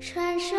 传说